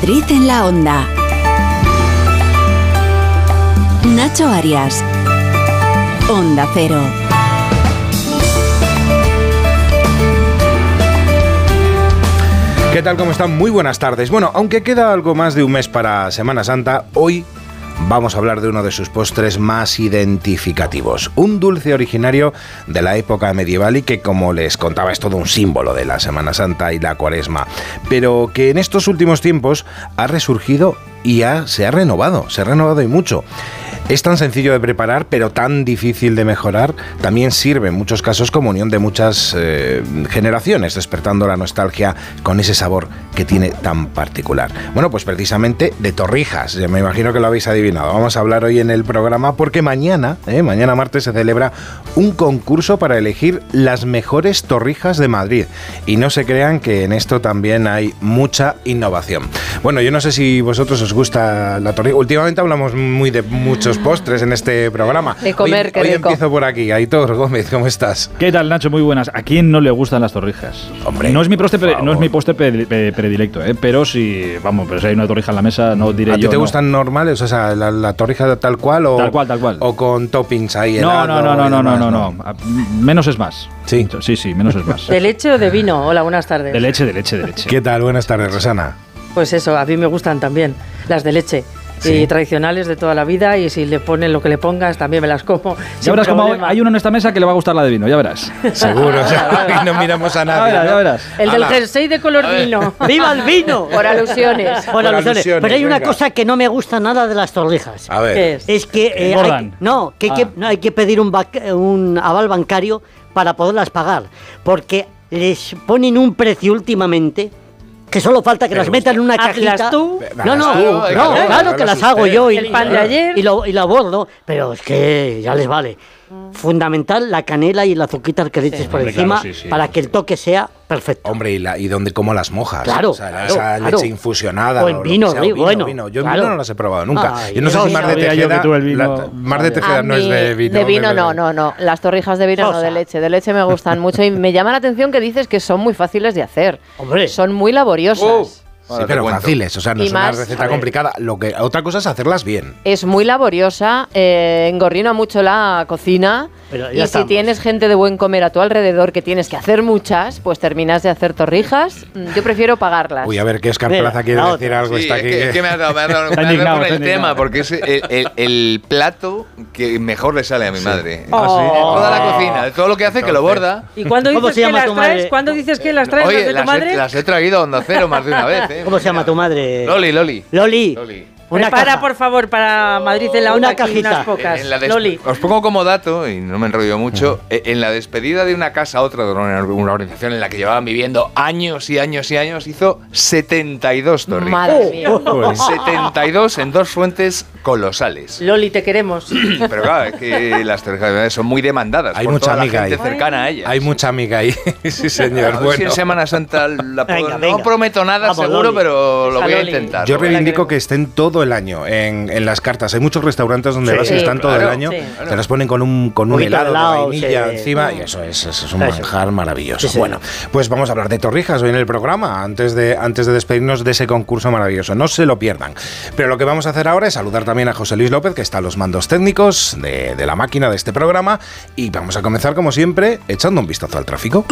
Madrid en la onda. Nacho Arias. Onda Cero. ¿Qué tal? ¿Cómo están? Muy buenas tardes. Bueno, aunque queda algo más de un mes para Semana Santa, hoy vamos a hablar de uno de sus postres más identificativos. Un dulce originario de la época medieval y que, como les contaba, es todo un símbolo de la Semana Santa y la Cuaresma, pero que en estos últimos tiempos ha resurgido y se ha renovado, se ha renovado y mucho. Es tan sencillo de preparar, pero tan difícil de mejorar. También sirve en muchos casos como unión de muchas eh, generaciones, despertando la nostalgia con ese sabor que tiene tan particular. Bueno, pues precisamente de torrijas. Me imagino que lo habéis adivinado. Vamos a hablar hoy en el programa porque mañana, eh, mañana martes, se celebra un concurso para elegir las mejores torrijas de Madrid. Y no se crean que en esto también hay mucha innovación. Bueno, yo no sé si vosotros os gusta la torrija. Últimamente hablamos muy de muchos postres en este programa. De comer, hoy, hoy empiezo por aquí. Aitor Gómez, ¿cómo estás? ¿Qué tal, Nacho? Muy buenas. ¿A quién no le gustan las torrijas? Hombre, no es mi postre, no es mi postre predilecto, ¿eh? pero si, vamos, pero si hay una torrija en la mesa, no diré ¿A yo. ti te no. gustan normales? O sea, la, la, torrija tal cual o. Tal cual, tal cual. O con toppings ahí. No, helado no, no, no, no, no, no, no. Menos es más. Sí. Sí, sí, menos es más. ¿De leche o de vino? Hola, buenas tardes. De leche, de leche, de leche. ¿Qué tal? Buenas tardes, Rosana. Pues eso, a mí me gustan también las de leche. Sí. Y tradicionales de toda la vida y si le ponen lo que le pongas también me las como. Ya verás como hay uno en esta mesa que le va a gustar la de vino, ya verás. Seguro, o sea, y no miramos a Ya nadie. verás, ¿no? ya verás. El del jersey de color vino. ¡Viva el vino! Por alusiones. Por Por alusiones. alusiones, Pero hay una venga. cosa que no me gusta nada de las torrijas. A ver. ¿Qué es? Es que eh, hay, Engordan. no, que hay, que Ah. no, hay que pedir un, un aval bancario para poderlas pagar. Porque les ponen un precio últimamente que solo falta que Pero las metan en una hazlas cajita. tú. No, no, tú, no, claro, claro, que las usted. hago yo y, El pan de ayer. y lo, y lo abordo, pero es que ya les vale. Fundamental la canela y el azuquita que le eches por Hombre, encima claro, sí, sí. para que el toque sea perfecto. Hombre, ¿y, la, y dónde, cómo las mojas? Claro, O sea, claro, esa claro. leche infusionada. O en vino, sea, vino, bueno, vino. Yo en vino no las he probado nunca. Ay, Yo no sé si Mar de Tejeda. tú el vino- la- Mar de Tejeda no es de vino. de vino no, no, no. Las torrijas de vino no, de leche. De leche me gustan mucho y me llama la atención que dices que son muy fáciles de hacer. Hombre. Son muy laboriosas. Sí, pero fáciles, o sea, no Y es una receta complicada. Lo que, otra cosa es hacerlas bien. Es muy laboriosa, eh, engorrina mucho la cocina. Pero ya y si tienes gente de buen comer a tu alrededor que tienes que hacer muchas, pues terminas de hacer torrijas. Mm, Yo prefiero pagarlas. Uy, a ver, ¿qué Escarplaza quiere decir algo? Sí, está es aquí. que, es que me has dado, me has dado, me has dado con el tema, porque es el, el- el plato que mejor le sale a mi madre. Oh. Toda la cocina, de todo lo que hace que lo borda. ¿Y cuándo ¿Cómo dices que las traes? ¿Cuándo dices que las traes las de tu las, madre? he, las he traído a Onda Cero más de una vez. ¿eh? ¿Cómo se llama tu madre? Loli, Loli. Loli. Loli. Una Prepara, caja. por favor, para Madrid en la Una onda aquí cajita. unas pocas. En la des- Loli. Os pongo como dato, y no me enrollo mucho, eh, en la despedida de una casa a otra, de una, organización en la que llevaban viviendo años y años y años, hizo 72 torrijas. Madre mía. Pues, 72 en dos fuentes colosales. Loli, te queremos. Pero claro, es que las torrijas son muy demandadas. Hay por mucha toda la amiga gente ahí. cercana a ellas. Hay mucha amiga ahí. sí, A señor. ver si Bueno. en Semana Santa la puedo- Venga, No prometo nada Vamos, seguro, Loli. pero lo Esa voy a Loli. intentar. Yo Lo voy a reivindico que estén todo el año en, en las cartas. Hay muchos restaurantes donde Sí, vas y están todo el año. sí. Te las ponen con un, con un de helado de helado, vainilla sí. encima y eso es, eso es un Eso. manjar maravilloso. Sí, sí. Bueno, pues vamos a hablar de torrijas hoy en el programa antes de, antes de despedirnos de ese concurso maravilloso. No se lo pierdan. Pero lo que vamos a hacer ahora es saludar también a José Luis López, que está a los mandos técnicos de, de la máquina de este programa. Y vamos a comenzar, como siempre, echando un vistazo al tráfico.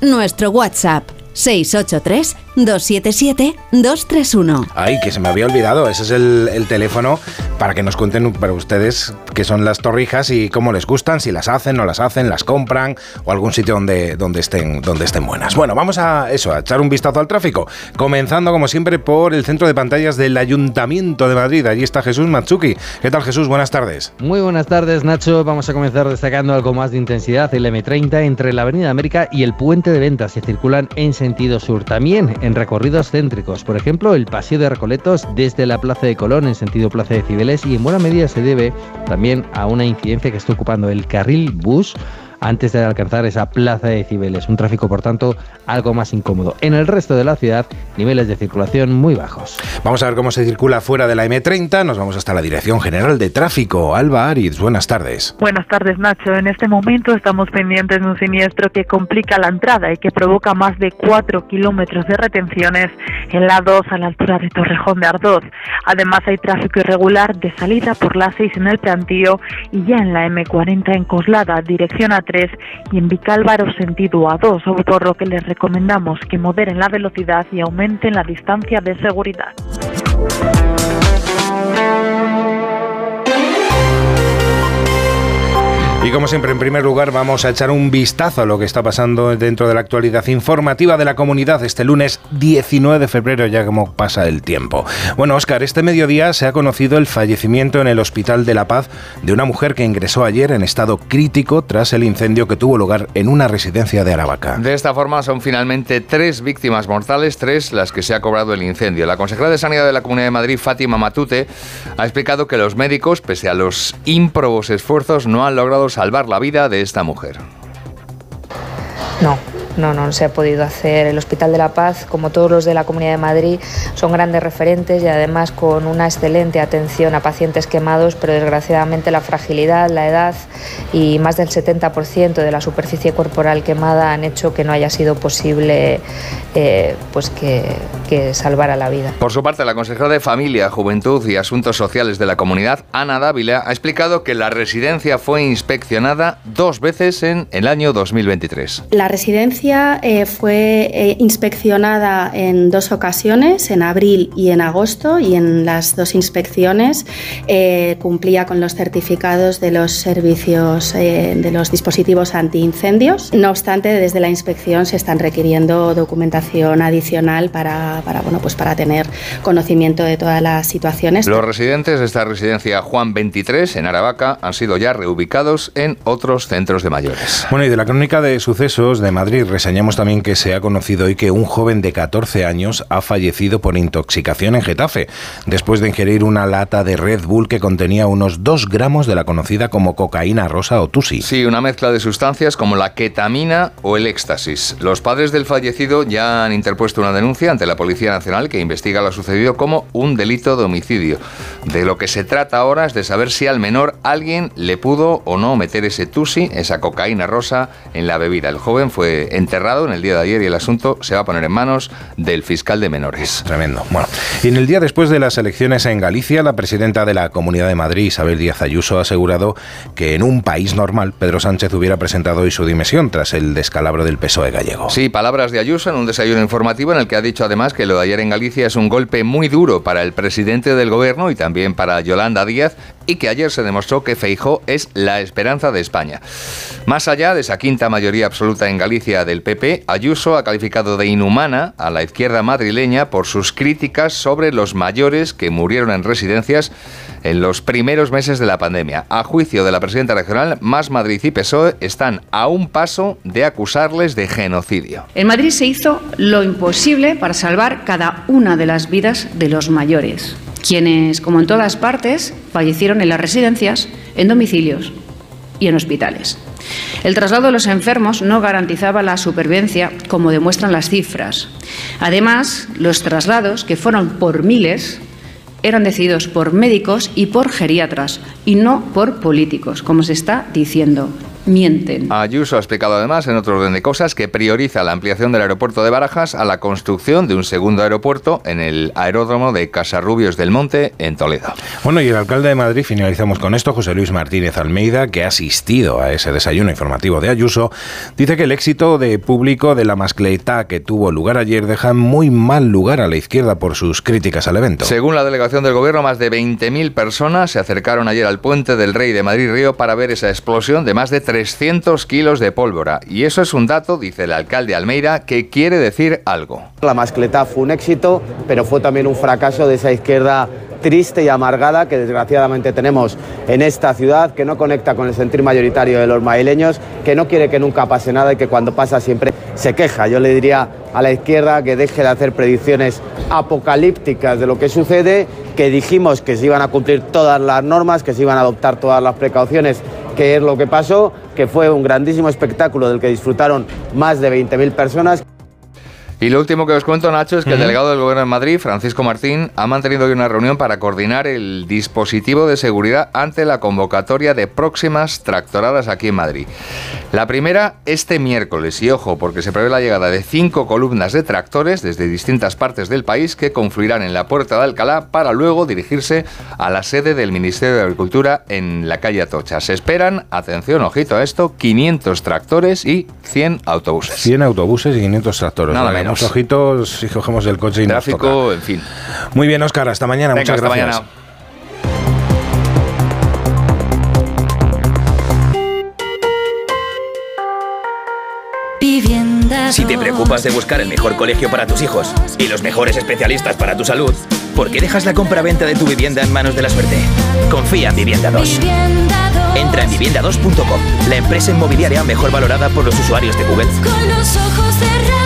Nuestro WhatsApp 683-277-231. Ay, que se me había olvidado. Ese es el, el teléfono para que nos cuenten para ustedes qué son las torrijas y cómo les gustan, si las hacen, no las hacen, las compran o algún sitio donde, donde, estén, donde estén buenas. Bueno, vamos a eso, a echar un vistazo al tráfico. Comenzando, como siempre, por el centro de pantallas del Ayuntamiento de Madrid. Allí está Jesús Matsuki. ¿Qué tal, Jesús? Buenas tardes. Muy buenas tardes, Nacho. Vamos a comenzar destacando algo más de intensidad. El M30 entre la Avenida América y el Puente de Ventas se circulan en sentido sur. También en recorridos céntricos. Por ejemplo, el Paseo de Recoletos desde la Plaza de Colón en sentido Plaza de Cibeles. Y en buena medida se debe también a una incidencia que está ocupando el carril bus antes de alcanzar esa plaza de decibeles. Un tráfico, por tanto, algo más incómodo. En el resto de la ciudad, niveles de circulación muy bajos. Vamos a ver cómo se circula fuera de la M30. Nos vamos hasta la Dirección General de Tráfico. Alba Ariz, buenas tardes. Buenas tardes, Nacho. En este momento estamos pendientes de un siniestro que complica la entrada y que provoca más de 4 kilómetros de retenciones en la 2 a la altura de Torrejón de Ardoz. Además, hay tráfico irregular de salida por la 6 en el Plantío y ya en la M40 en Coslada, dirección A3 y en Vicálvaro sentido A2, por lo que les recomendamos que moderen la velocidad y aumenten la distancia de seguridad. Y como siempre, en primer lugar, vamos a echar un vistazo a lo que está pasando dentro de la actualidad informativa de la comunidad este lunes 19 de febrero, ya como pasa el tiempo. Bueno, Oscar, este mediodía se ha conocido el fallecimiento en el Hospital de la Paz de una mujer que ingresó ayer en estado crítico tras el incendio que tuvo lugar en una residencia de Aravaca. De esta forma son finalmente tres víctimas mortales, tres las que se ha cobrado el incendio. La consejera de Sanidad de la Comunidad de Madrid, Fátima Matute, ha explicado que los médicos, pese a los ímprobos esfuerzos, no han logrado salvar la vida de esta mujer. No, no, no se ha podido hacer. El Hospital de la Paz, como todos los de la Comunidad de Madrid, son grandes referentes y además con una excelente atención a pacientes quemados, pero desgraciadamente la fragilidad, la edad y más del 70% de la superficie corporal quemada han hecho que no haya sido posible eh, pues que, que salvara la vida. Por su parte, la consejera de Familia, Juventud y Asuntos Sociales de la Comunidad, Ana Dávila, ha explicado que la residencia fue inspeccionada dos veces en el año 2023. La residencia eh, fue eh, inspeccionada en dos ocasiones, en abril y en agosto, y en las dos inspecciones eh, cumplía con los certificados de los servicios eh, de los dispositivos antiincendios. No obstante, desde la inspección se están requiriendo documentación adicional para, para, bueno, pues para tener conocimiento de todas las situaciones. Los residentes de esta residencia Juan 23 en Aravaca han sido ya reubicados en otros centros de mayores. Bueno, y de la crónica de sucesos de Madrid reseñamos también que se ha conocido hoy que un joven de 14 años ha fallecido por intoxicación en Getafe, después de ingerir una lata de Red Bull que contenía unos 2 gramos de la conocida como cocaína rosa o tusi. Sí, una mezcla de sustancias como la ketamina o el éxtasis. Los padres del fallecido ya han interpuesto una denuncia ante la Policía Nacional que investiga lo sucedido como un delito de homicidio. De lo que se trata ahora es de saber si al menor alguien le pudo o no meter ese tusi, esa cocaína rosa, en la bebida. El joven fue enterrado en el día de ayer y el asunto se va a poner en manos del fiscal de menores. Tremendo. Bueno, y en el día después de las elecciones en Galicia, la presidenta de la Comunidad de Madrid, Isabel Díaz Ayuso, ha asegurado que en un país normal Pedro Sánchez hubiera presentado hoy su dimisión tras el descalabro del PSOE gallego. Sí, palabras de Ayuso en un desayuno informativo en el que ha dicho además que lo de ayer en Galicia es un golpe muy duro para el presidente del gobierno y también para Yolanda Díaz y que ayer se demostró que Feijó es la esperanza de España. Más allá de esa quinta mayoría absoluta en Galicia del PP, Ayuso ha calificado de inhumana a la izquierda madrileña por sus críticas sobre los mayores que murieron en residencias en los primeros meses de la pandemia. A juicio de la presidenta regional, Más Madrid y PSOE están a un paso de acusarles de genocidio. En Madrid se hizo lo imposible para salvar cada una de las vidas de los mayores, quienes, como en todas partes, fallecieron en las residencias, en domicilios y en hospitales. El traslado de los enfermos no garantizaba la supervivencia, como demuestran las cifras. Además, los traslados, que fueron por miles, eran decididos por médicos y por geriatras, y no por políticos, como se está diciendo. Mienten. Ayuso ha explicado además, en otro orden de cosas, que prioriza la ampliación del aeropuerto de Barajas a la construcción de un segundo aeropuerto en el aeródromo de Casarrubios del Monte, en Toledo. Bueno, y el alcalde de Madrid, finalizamos con esto, José Luis Martínez Almeida, que ha asistido a ese desayuno informativo de Ayuso, dice que el éxito de público de la mascleita que tuvo lugar ayer deja en muy mal lugar a la izquierda por sus críticas al evento. Según la delegación del gobierno, más de 20.000 personas se acercaron ayer al puente del Rey de Madrid-Río para ver esa explosión de más de 300 kilos de pólvora. Y eso es un dato, dice el alcalde Almeida, que quiere decir algo. La mascleta fue un éxito, pero fue también un fracaso de esa izquierda triste y amargada que desgraciadamente tenemos en esta ciudad, que no conecta con el sentir mayoritario de los madrileños, que no quiere que nunca pase nada y que cuando pasa siempre se queja. Yo le diría a la izquierda que deje de hacer predicciones apocalípticas de lo que sucede, que dijimos que se iban a cumplir todas las normas, que se iban a adoptar todas las precauciones qué es lo que pasó, que fue un grandísimo espectáculo del que disfrutaron más de 20.000 personas. Y lo último que os cuento, Nacho, es que el delegado del Gobierno de Madrid, Francisco Martín, ha mantenido hoy una reunión para coordinar el dispositivo de seguridad ante la convocatoria de próximas tractoradas aquí en Madrid. La primera este miércoles, y ojo, porque se prevé la llegada de cinco columnas de tractores desde distintas partes del país que confluirán en la Puerta de Alcalá para luego dirigirse a la sede del Ministerio de Agricultura en la calle Atocha. Se esperan, atención, ojito a esto, 500 tractores y 100 autobuses. 100 autobuses y 500 tractores. Nada Vale, menos. unos ojitos si cogemos el coche y nos Tráfico, toca. en fin. Muy bien, Óscar, hasta mañana. Venga, Muchas hasta gracias. mañana. Si te preocupas de buscar el mejor colegio para tus hijos y los mejores especialistas para tu salud, ¿por qué dejas la compra-venta de tu vivienda en manos de la suerte? Confía en Vivienda 2. Entra en vivienda2.com, la empresa inmobiliaria mejor valorada por los usuarios de Google. Con los ojos cerrados,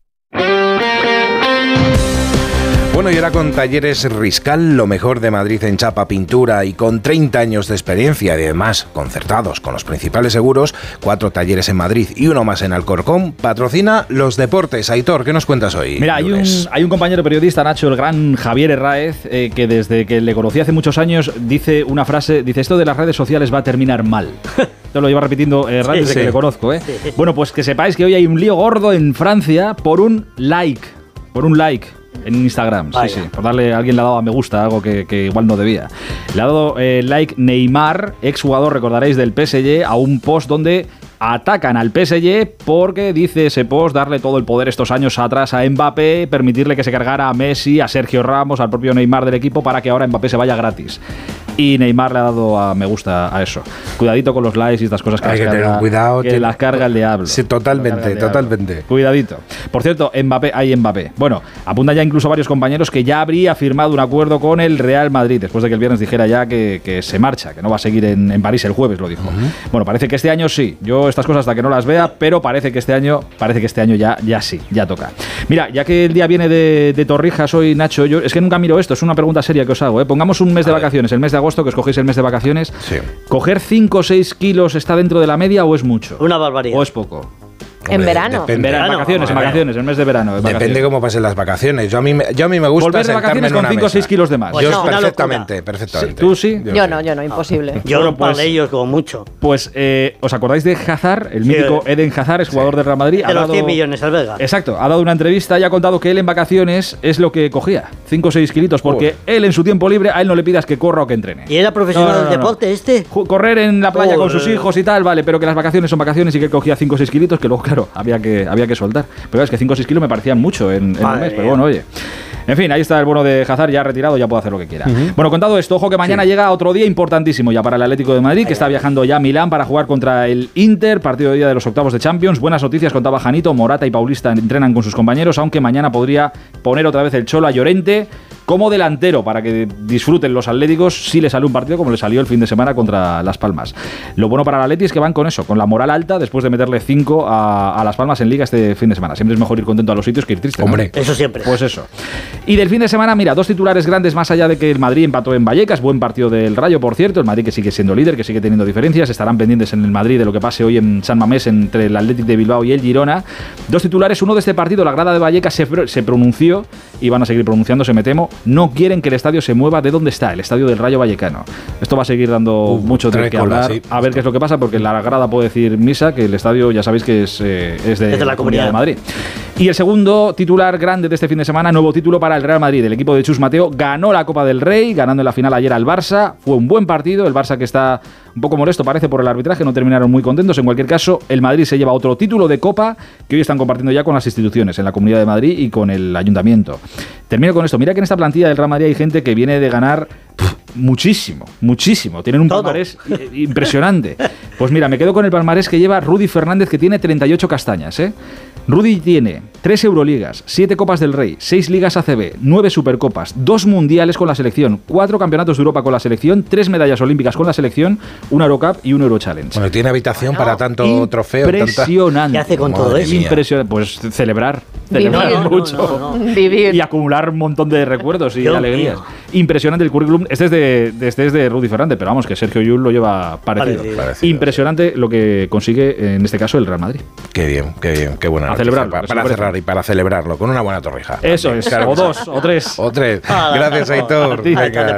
Bueno, y ahora con Talleres Riscal, lo mejor de Madrid en chapa, pintura y con 30 años de experiencia y además concertados con los principales seguros, cuatro talleres en Madrid y uno más en Alcorcón, patrocina los deportes. Aitor, ¿qué nos cuentas hoy? Mira, hay un, hay un compañero periodista, Nacho, el gran Javier Herráez, eh, que desde que le conocí hace muchos años dice una frase, dice esto de las redes sociales va a terminar mal. Esto lo lleva repitiendo eh, Herráez Sí, desde sí. que le conozco. ¿eh? Bueno, pues que sepáis que hoy hay un lío gordo en Francia por un like. Por un like. En Instagram, sí, sí. Por darle, alguien le ha dado a me gusta, algo que, que igual no debía. Le ha dado eh, like Neymar, exjugador, recordaréis, del PSG, a un post donde atacan al PSG porque dice ese post darle todo el poder estos años atrás a Mbappé, permitirle que se cargara a Messi, a Sergio Ramos, al propio Neymar del equipo para que ahora Mbappé se vaya gratis. Y Neymar le ha dado a me gusta a eso. Cuidadito con los likes y estas cosas que, Hay las, que tener carga, cuidado, que tiene- las carga el diablo. Sí, totalmente, totalmente. Cuidadito. Por cierto, Mbappé, hay Mbappé. Bueno, apuntan ya incluso varios compañeros que ya habría firmado un acuerdo con el Real Madrid, después de que el viernes dijera ya que, que se marcha, que no va a seguir en, en París el jueves, lo dijo. Bueno, parece que este año sí. Yo estas cosas hasta que no las vea, pero parece que este año, parece que este año ya, ya sí, ya toca. Mira, ya que el día viene de, de Torrijas hoy, Nacho, yo es que nunca miro esto, es una pregunta seria que os hago. ¿eh? Pongamos un mes de vacaciones, el mes de agosto, que escogéis el mes de vacaciones. ¿Coger 5 o 6 kilos está dentro de la media o es mucho? Una barbaridad. ¿O es poco? En verano. depende. En verano, vacaciones, en vacaciones, en mes de verano. en Depende vacaciones. cómo pasen las vacaciones. Yo a mí, me- yo a mí me gusta Volver de vacaciones con una 5 o 6 mesa. kilos de más. Yo no, una perfectamente, perfectamente. ¿Tú sí? Yo no, yo no, imposible. Yo par pues- de ellos como mucho. Pues, eh, ¿os acordáis de Hazard? El Sí, mítico. Eden Hazard, es jugador del Real Madrid. De los 100 millones al Vega. Exacto, ha dado una entrevista y ha contado que él en vacaciones es lo que cogía, 5 o 6 kilitos, porque él en su tiempo libre a él no le pidas que corra o que entrene. ¿Y era profesional No, no, no, del no. deporte este? Correr en la playa con sus hijos y tal, vale, pero que las vacaciones son vacaciones y que él cogía 5 o 6 kilitos, que luego claro, había que, había que soltar. Pero es que 5 o 6 kilos me parecían mucho en, en un mes, pero bueno, oye. En fin, ahí está el bono de Hazard ya retirado, ya puede hacer lo que quiera. Bueno, contado esto, ojo que mañana llega otro día importantísimo ya para el Atlético de Madrid, que está viajando ya a Milán para jugar contra el Inter, partido de día de los octavos de Champions. Buenas noticias, contaba Janito, Morata y Paulista entrenan con sus compañeros, aunque mañana podría poner otra vez el Cholo a Llorente como delantero para que disfruten los atléticos si le sale un partido como le salió el fin de semana contra Las Palmas. Lo bueno para el Atleti es que van con eso, con la moral alta después de meterle 5 a, a Las Palmas en Liga este fin de semana. Siempre es mejor ir contento a los sitios que ir triste. ¿no? Hombre. Eso siempre. Pues eso. Y del fin de semana, mira, dos titulares grandes más allá de que el Madrid empató en Vallecas, buen partido del Rayo, por cierto, el Madrid que sigue siendo líder, que sigue teniendo diferencias, estarán pendientes en el Madrid de lo que pase hoy en San Mamés entre el Athletic de Bilbao y el Girona. Dos titulares, uno de este partido, la grada de Vallecas se, se pronunció y van a seguir pronunciándose, me temo, no quieren que el estadio se mueva de donde está, el estadio del Rayo Vallecano. Esto va a seguir dando mucho de cola, hablar, sí. a ver qué es lo que pasa, porque la grada puede decir misa, que el estadio ya sabéis que es, eh, es de, Es de la Comunidad. de Madrid. Y el segundo titular grande de este fin de semana, nuevo título para el Real Madrid. El equipo de Chus Mateo ganó la Copa del Rey, ganando en la final ayer al Barça. Fue un buen partido, el Barça que está un poco molesto parece por el arbitraje, no terminaron muy contentos. En cualquier caso, el Madrid se lleva otro título de Copa que hoy están compartiendo ya con las instituciones, en la Comunidad de Madrid y con el Ayuntamiento. Termino con esto. Mira que en esta plantilla del Real Madrid hay gente que viene de ganar muchísimo, muchísimo. Tienen un palmarés impresionante. Pues mira, me quedo con el palmarés que lleva Rudy Fernández, que tiene 38 castañas, ¿eh? Rudy tiene 3 Euroligas, 7 Copas del Rey, 6 Ligas ACB, 9 Supercopas, 2 Mundiales con la selección, 4 Campeonatos de Europa con la selección, 3 medallas olímpicas con la selección, una Eurocup y un Eurochallenge. Bueno, tiene habitación para tanto trofeo. tanta- Impresionante. ¿Qué hace con todo Madre eso? mía. Impresionante. Pues celebrar. Celebrar mucho. no, no. Vivir. Y acumular un montón de recuerdos y Dios alegrías. mío. Impresionante el currículum. Este es de, de- este es de Rudy Fernández, pero vamos, que Sergio Yul lo lleva parecido. Impresionante lo que consigue, en este caso, el Real Madrid. Qué bien, qué bien, qué buena A noticia. celebrarlo, Para, cerrar y para celebrarlo con una buena torrija. Eso También, es. claro o dos, o tres. O tres. Gracias, Aitor. a ti. Venga,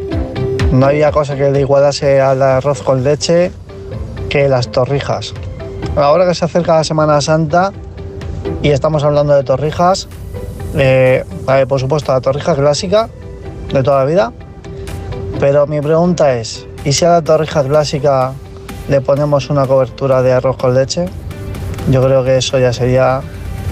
no había cosa que le igualase al arroz con leche que las torrijas. Ahora que se acerca la Semana Santa y estamos hablando de torrijas, eh, por supuesto la torrija clásica de toda la vida, pero mi pregunta es, ¿y si a la torrija clásica le ponemos una cobertura de arroz con leche? Yo creo que eso ya sería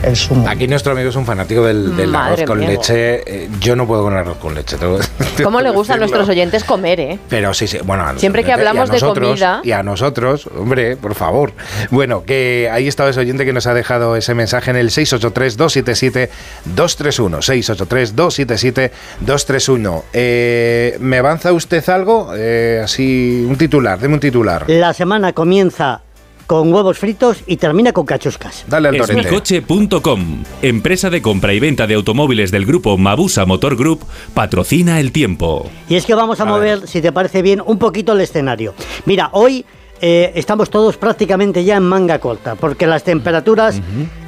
el. Aquí nuestro amigo es un fanático del, arroz con mía. leche. Eh, yo no puedo con el arroz con leche. tengo- tengo ¿Cómo le gusta a nuestros oyentes comer, eh? Pero sí, sí, bueno, a Siempre que hablamos de comida- Y a nosotros, hombre, por favor. Bueno, que ahí estaba ese oyente que nos ha dejado ese mensaje en el 683-277-231. 683-277-231. Eh, ¿Me avanza usted algo? Eh, así, un titular, deme un titular. La semana comienza con huevos fritos y termina con cachuscas. Dale al torrente. Esmicoche.com, empresa de compra y venta de automóviles del grupo Mabusa Motor Group, patrocina el tiempo. Y es que vamos a, mover, si te parece bien, un poquito el escenario. Mira, hoy eh, estamos todos prácticamente ya en manga corta, porque las temperaturas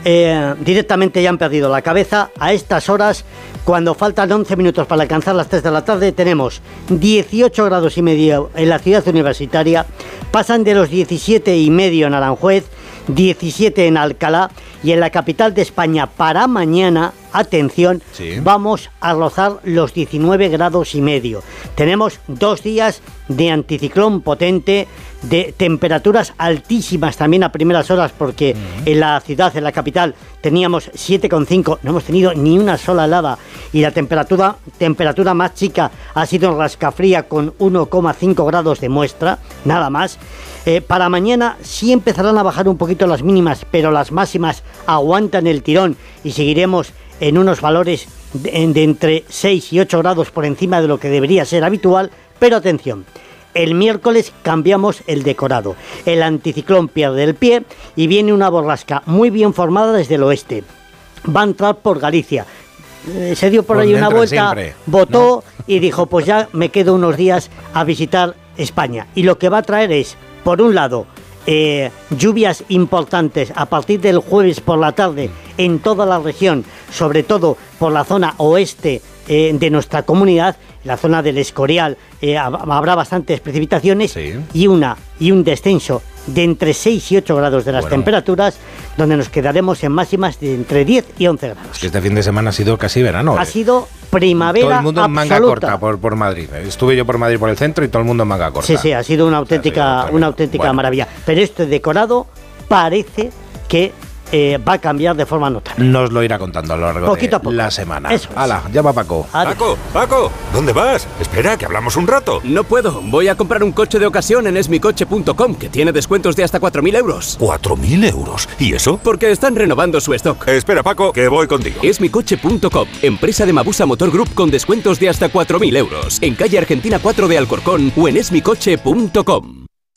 eh, directamente ya han perdido la cabeza. A estas horas, cuando faltan 11 minutos para alcanzar las 3 de la tarde, tenemos 18 grados y medio en la ciudad universitaria, pasan de los 17 y medio en Aranjuez, 17 en Alcalá y en la capital de España para mañana, atención, vamos a rozar los 19 grados y medio. Tenemos dos días de anticiclón potente, de temperaturas altísimas también a primeras horas, porque en la ciudad, en la capital, teníamos 7,5, no hemos tenido ni una sola helada y la temperatura, temperatura más chica ha sido Rascafría con 1,5 grados de muestra, nada más. Eh, para mañana sí empezarán a bajar un poquito las mínimas, pero las máximas aguantan el tirón y seguiremos en unos valores de, de entre 6 y 8 grados por encima de lo que debería ser habitual, pero atención, el miércoles cambiamos el decorado. El anticiclón pierde el pie y viene una borrasca muy bien formada desde el oeste. Va a entrar por Galicia. Eh, Se dio por Por ahí una vuelta, siempre, votó y dijo, pues ya me quedo unos días a visitar España. Y lo que va a traer es, por un lado, eh, lluvias importantes a partir del jueves por la tarde en toda la región, sobre todo por la zona oeste eh, de nuestra comunidad, la zona del Escorial, eh, hab- habrá bastantes precipitaciones y, una, y un descenso de entre 6 y 8 grados de las Bueno. temperaturas, donde nos quedaremos en máximas de entre 10 y 11 grados. Es que este fin de semana ha sido casi verano. Ha eh. sido primavera todo el mundo en manga absoluta. corta por, por Madrid. Estuve yo por Madrid por el centro y todo el mundo en manga corta. Sí, sí, ha sido una auténtica, una auténtica maravilla. Pero este decorado parece que eh, va a cambiar de forma notable. Nos lo irá contando a lo largo Poquito a de poco. la semana. Eso es. Hala, llama a Paco. Paco, Paco, ¿dónde vas? Espera, que hablamos un rato. No puedo. Voy a comprar un coche de ocasión en esmicoche.com, que tiene descuentos de hasta 4.000 euros. ¿4.000 euros? ¿Y eso? Porque están renovando su stock. Espera, Paco, que voy contigo. Esmicoche.com, empresa de Mabusa Motor Group con descuentos de hasta 4.000 euros. En calle Argentina 4 de Alcorcón o en esmicoche.com.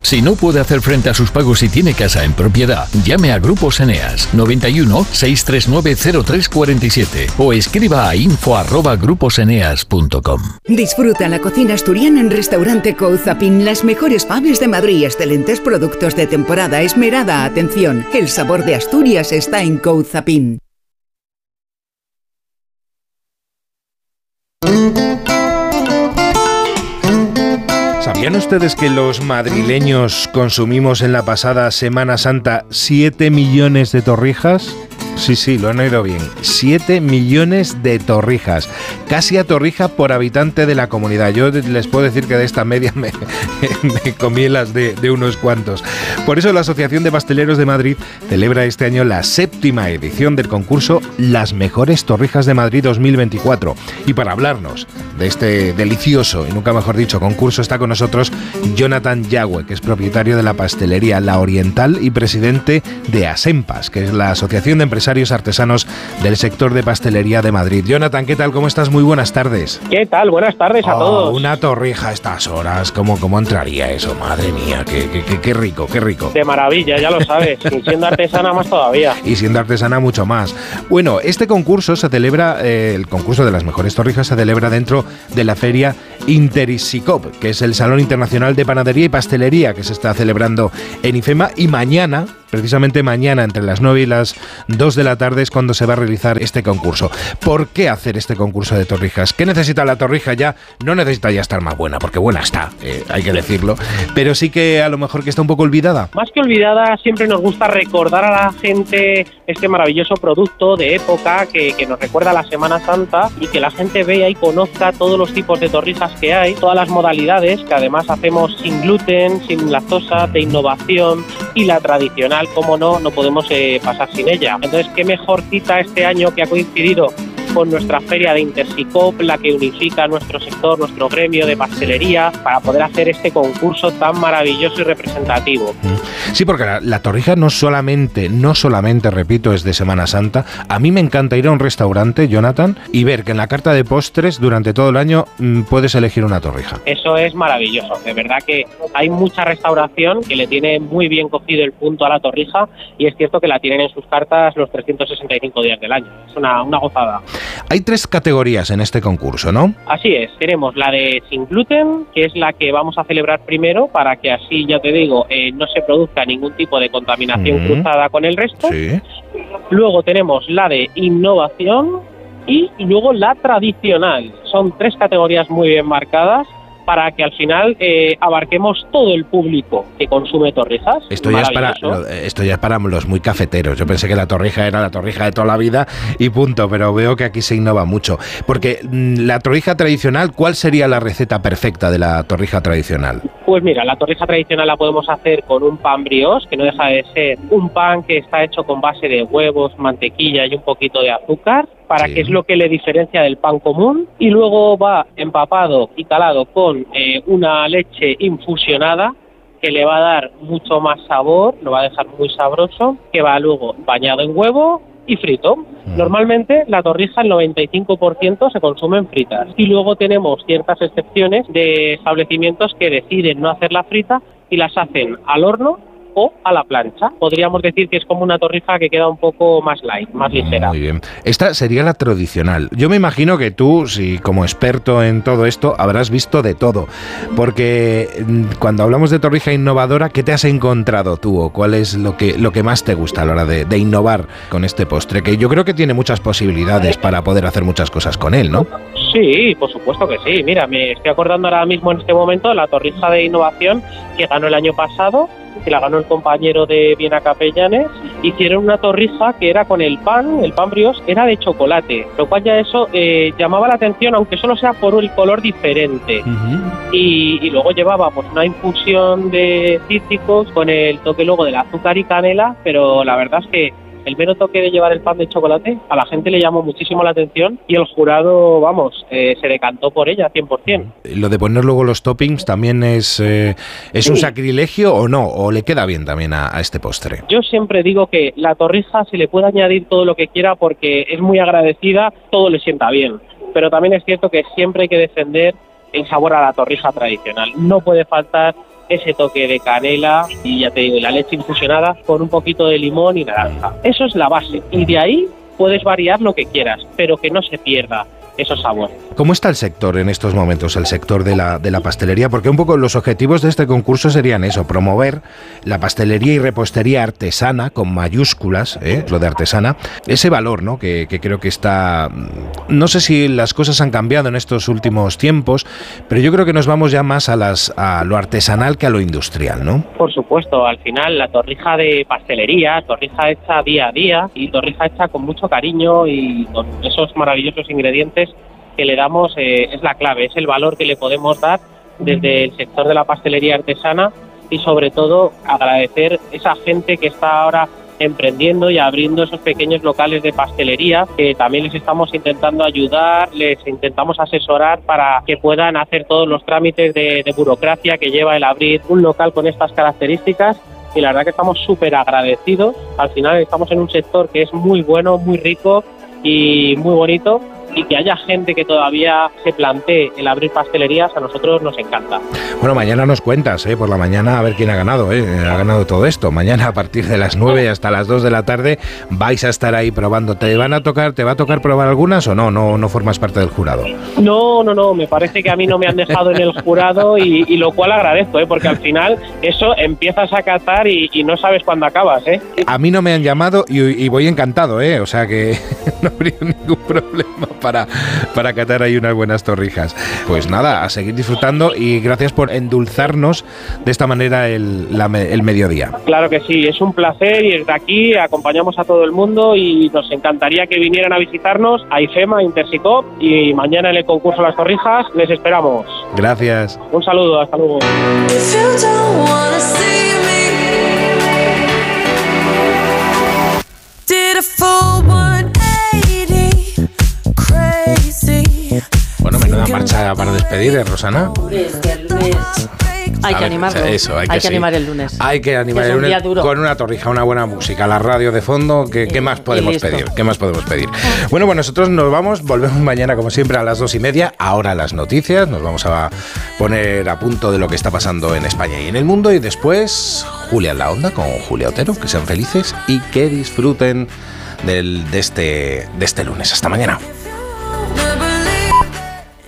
Si no puede hacer frente a sus pagos y tiene casa en propiedad, llame a Grupos Eneas 91 639 0347 o escriba a info@gruposeneas.com. Disfruta la cocina asturiana en Restaurante Couzapin, las mejores paves de Madrid excelentes productos de temporada. Esmerada atención, el sabor de Asturias está en Couzapin. ¿Sabían ustedes que los madrileños consumimos en la pasada Semana Santa 7 millones de torrijas? Sí, sí, lo han oído bien. 7 millones de torrijas. Casi a torrija por habitante de la comunidad. Yo les puedo decir que de esta media me, me comí las de, de unos cuantos. Por eso la Asociación de Pasteleros de Madrid celebra este año la séptima edición del concurso Las Mejores Torrijas de Madrid 2024. Y para hablarnos de este delicioso y nunca mejor dicho concurso está con nosotros Jonathan Yagüe, que es propietario de la pastelería La Oriental y presidente de ASEMPAS, que es la Asociación de Empresarios Artesanos del sector de pastelería de Madrid. Jonathan, ¿qué tal? ¿Cómo estás? Muy buenas tardes. ¿Qué tal? Buenas tardes a Oh, todos. Una torrija a estas horas, ¿cómo, cómo entraría eso? Madre mía, qué, qué- qué- qué rico, qué rico. De maravilla, ya lo sabes. Y siendo artesana más todavía. Y siendo artesana mucho más. Bueno, este concurso se celebra, eh, el concurso de las mejores torrijas se celebra dentro de la feria Interisicop, que es el Salón Internacional de Panadería y Pastelería que se está celebrando en IFEMA y mañana, precisamente mañana entre las 9 y las 2 de la tarde es cuando se va a realizar este concurso. ¿Por qué hacer este concurso de torrijas? ¿Qué necesita la torrija ya? No necesita ya estar más buena, porque buena está, eh, hay que decirlo, pero sí que a lo mejor que está un poco olvidada. Más que olvidada, siempre nos gusta recordar a la gente este maravilloso producto de época que, nos recuerda la Semana Santa y que la gente vea y conozca todos los tipos de torrijas que hay, todas las modalidades que además hacemos sin gluten, sin lactosa, de innovación y la tradicional, como no, no podemos eh, pasar sin ella. Entonces, qué mejor cita este año que ha coincidido con nuestra feria de Intersicop, la que unifica nuestro sector, nuestro gremio de pastelería, para poder hacer este concurso tan maravilloso y representativo. Sí, porque la, la torrija no solamente, no solamente, repito, es de Semana Santa. A mí me encanta ir a un restaurante, Jonathan, y ver que en la carta de postres durante todo el año mm, puedes elegir una torrija. Eso es maravilloso. De verdad que hay mucha restauración que le tiene muy bien cogido el punto a la torrija y es cierto que la tienen en sus cartas los 365 días del año. Es una, una gozada. Hay tres categorías en este concurso, ¿no? Así es, tenemos la de sin gluten, que es la que vamos a celebrar primero para que así, ya te digo, eh, no se produzca ningún tipo de contaminación Mm. cruzada con el resto. Sí. Luego tenemos la de innovación y luego la tradicional. Son tres categorías muy bien marcadas para que al final eh, abarquemos todo el público que consume torrijas. Esto ya, es para, lo- esto ya es para los muy cafeteros. Yo pensé que la torrija era la torrija de toda la vida y punto, pero veo que aquí se innova mucho. Porque mm, la torrija tradicional, ¿cuál sería la receta perfecta de la torrija tradicional? Pues mira, la torrija tradicional la podemos hacer con un pan brioche, que no deja de ser un pan que está hecho con base de huevos, mantequilla y un poquito de azúcar, para que es lo que le diferencia del pan común. Y luego va empapado y calado con eh, una leche infusionada que le va a dar mucho más sabor, lo va a dejar muy sabroso, que va luego bañado en huevo y frito. Normalmente la torrija el 95% se consumen fritas y luego tenemos ciertas excepciones de establecimientos que deciden no hacerla frita y las hacen al horno o a la plancha. Podríamos decir que es como una torrija que queda un poco más light, más ligera. Muy bien. Esta sería la tradicional. Yo me imagino que tú, si como experto en todo esto, habrás visto de todo. Porque mm, cuando hablamos de torrija innovadora, ¿qué te has encontrado tú? ¿O cuál es lo que, lo que más te gusta a la hora de, de innovar con este postre? Que yo creo que tiene muchas posibilidades para poder hacer muchas cosas con él, ¿no? Sí, por supuesto que sí. Mira, me estoy acordando ahora mismo en este momento de la torrija de innovación que ganó el año pasado, que la ganó el compañero de Viena Capellanes. Hicieron una torrija que era con el pan, el pan brioche, era de chocolate, lo cual ya eso eh, llamaba la atención, aunque solo sea por el color diferente. Y, y luego llevaba pues una infusión de cítricos con el toque luego del azúcar y canela, pero la verdad es que el mero toque de llevar el pan de chocolate a la gente le llamó muchísimo la atención y el jurado, vamos, eh, se decantó por ella 100%. Lo de poner luego los toppings también es, eh, ¿es un sacrilegio o no? ¿O le queda bien también a, a este postre? Yo siempre digo que la torrija se le puede añadir todo lo que quiera porque es muy agradecida, todo le sienta bien. Pero también es cierto que siempre hay que defender el sabor a la torrija tradicional. No puede faltar ese toque de canela y ya te digo, la leche infusionada con un poquito de limón y naranja. Eso es la base. Y de ahí puedes variar lo que quieras, pero que no se pierda esos sabores. ¿Cómo está el sector en estos momentos, el sector de la, de la pastelería? Porque un poco los objetivos de este concurso serían eso, promover la pastelería y repostería artesana, con mayúsculas, ¿eh? lo de artesana, ese valor, ¿no? Que, que creo que está... No sé si las cosas han cambiado en estos últimos tiempos, pero yo creo que nos vamos ya más a, las, a lo artesanal que a lo industrial, ¿no? Por supuesto, al final la torrija de pastelería, torrija hecha día a día y torrija hecha con mucho cariño y con esos maravillosos ingredientes que le damos eh, es la clave, es el valor que le podemos dar desde el sector de la pastelería artesana y sobre todo agradecer esa gente que está ahora emprendiendo y abriendo esos pequeños locales de pastelería que también les estamos intentando ayudar, les intentamos asesorar para que puedan hacer todos los trámites de, de burocracia que lleva el abrir un local con estas características y la verdad que estamos súper agradecidos. Al final estamos en un sector que es muy bueno, muy rico y muy bonito y que haya gente que todavía se plantee el abrir pastelerías a nosotros nos encanta. Bueno, mañana nos cuentas, ¿eh? por la mañana, a ver quién ha ganado, ¿eh? ha ganado todo esto. Mañana a partir de las 9 hasta las 2 de la tarde vais a estar ahí probando. ¿Te van a tocar, te va a tocar probar algunas o no? No, no formas parte del jurado. No, no, no, me parece que a mí no me han dejado en el jurado y, y lo cual agradezco, ¿eh? porque al final eso empiezas a catar y, y no sabes cuándo acabas. ¿eh? A mí no me han llamado y, y voy encantado, ¿eh? O sea que no habría ningún problema para, para catar ahí unas buenas torrijas. Pues nada, a seguir disfrutando y gracias por endulzarnos de esta manera el, la el mediodía. Claro que sí, es un placer y desde aquí acompañamos a todo el mundo y nos encantaría que vinieran a visitarnos a IFEMA, Intersicop y mañana en el concurso Las Torrijas les esperamos. Gracias. Un saludo, hasta luego. Did a full 180, marcha para despedir, ¿eh, Rosana? Hay A que ver, animarlo. eso, hay que sí. animar el lunes. Hay que animar Que el lunes con una torrija, una buena música, la radio de fondo. ¿Qué, qué más podemos pedir? ¿Qué más podemos pedir? Bueno, pues nosotros nos vamos, volvemos mañana como siempre a las dos y media. Ahora las noticias, nos vamos a poner a punto de lo que está pasando en España y en el mundo. Y después, Julia en la onda con Julia Otero. Que sean felices y que disfruten del, de, este, de este lunes. Hasta mañana.